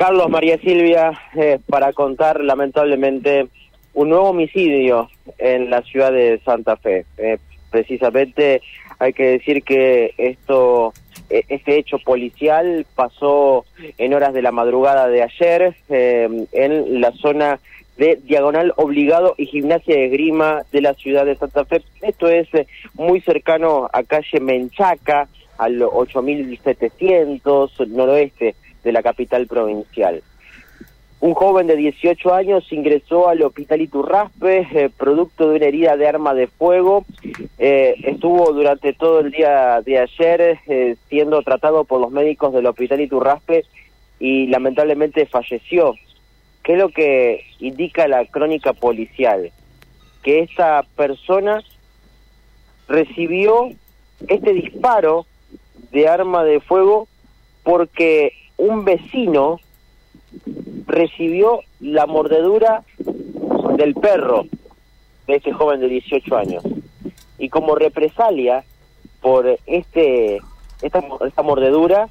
Carlos María Silvia, eh, para contar lamentablemente un nuevo homicidio en la ciudad de Santa Fe. Eh, precisamente hay que decir que esto, eh, este hecho policial pasó en horas de la madrugada de ayer en la zona de Diagonal Obligado y Gimnasia de Grima de la ciudad de Santa Fe. Esto es muy cercano a calle Menchaca, al 8700 noroeste de la capital provincial. Un joven de 18 años ingresó al hospital Iturraspe, eh, producto de una herida de arma de fuego. Eh, estuvo durante todo el día de ayer eh, siendo tratado por los médicos del hospital Iturraspe y lamentablemente falleció. ¿Qué es lo que indica la crónica policial? Que esta persona recibió este disparo de arma de fuego porque un vecino recibió la mordedura del perro de este joven de 18 años. Y como represalia por este esta, esta mordedura,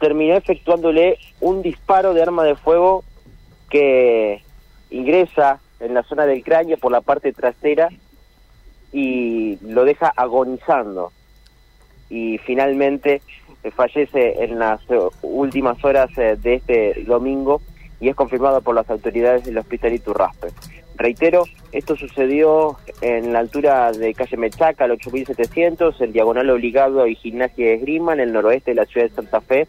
terminó efectuándole un disparo de arma de fuego que ingresa en la zona del cráneo por la parte trasera y lo deja agonizando. Y finalmente fallece en las eh, últimas horas eh, de este domingo y es confirmado por las autoridades del Hospital Iturraspe. Reitero, esto sucedió en la altura de calle Mechaca, al 8700, en diagonal obligado y gimnasia de esgrima, en el noroeste de la ciudad de Santa Fe.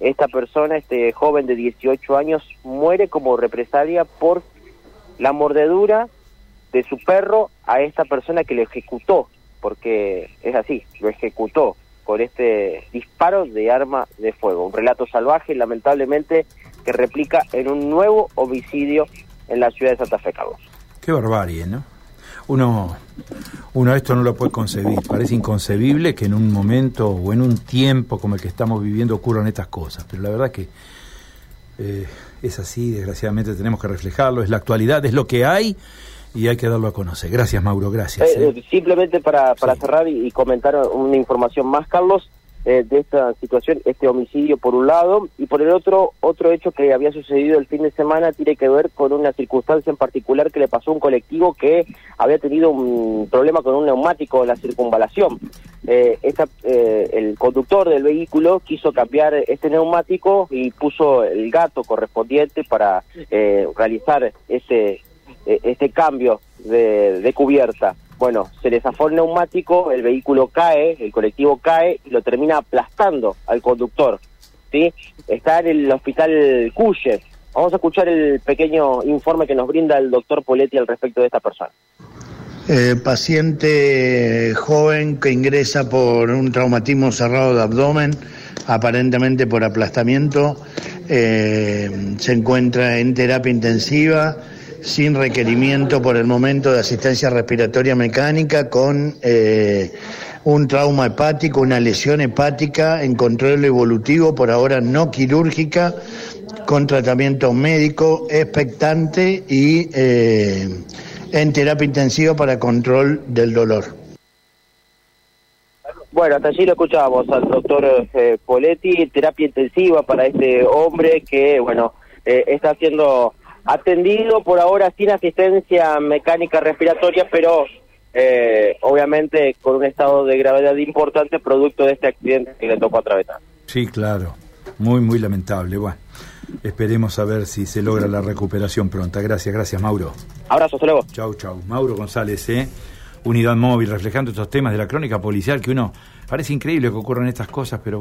Esta persona, este joven de 18 años, muere como represalia por la mordedura de su perro a esta persona que lo ejecutó, porque es así, lo ejecutó por este disparo de arma de fuego. Un relato salvaje, lamentablemente, que replica en un nuevo homicidio en la ciudad de Santa Fe, Carlos. Qué barbarie, ¿no? Uno, uno esto no lo puede concebir. Parece inconcebible que en un momento o en un tiempo como el que estamos viviendo ocurran estas cosas. Pero la verdad que eh, es así, desgraciadamente tenemos que reflejarlo. Es la actualidad, es lo que hay y hay que darlo a conocer. Gracias, Mauro, gracias. Eh, ¿eh? simplemente para, para cerrar y, comentar una información más, Carlos, eh, de esta situación, este homicidio por un lado, y por el otro, otro hecho que había sucedido el fin de semana tiene que ver con una circunstancia en particular que le pasó a un colectivo que había tenido un problema con un neumático en la circunvalación. esta, el conductor del vehículo quiso cambiar este neumático y puso el gato correspondiente para realizar ese eh, este cambio de, cubierta. Bueno, se le el neumático, el vehículo cae, el colectivo cae y lo termina aplastando al conductor. ¿sí? Está en el hospital Cuye. Vamos a escuchar el pequeño informe que nos brinda el doctor Poletti al respecto de esta persona. Eh, paciente joven que ingresa por un traumatismo cerrado de abdomen, aparentemente por aplastamiento, eh, se encuentra en terapia intensiva sin requerimiento por el momento de asistencia respiratoria mecánica con eh, un trauma hepático, una lesión hepática en control evolutivo, por ahora no quirúrgica, con tratamiento médico expectante y eh, en terapia intensiva para control del dolor. Bueno, hasta allí lo escuchábamos al doctor eh, Poletti, terapia intensiva para este hombre que, bueno, está haciendo atendido por ahora sin asistencia mecánica respiratoria, pero eh, obviamente con un estado de gravedad importante producto de este accidente que le tocó atravesar. Sí, claro, muy, muy lamentable. Bueno, esperemos a ver si se logra la recuperación pronta. Gracias, gracias, Mauro. Abrazo, hasta luego. Chau, chau. Mauro González, ¿eh? Unidad móvil, reflejando estos temas de la crónica policial que uno parece increíble que ocurran estas cosas, pero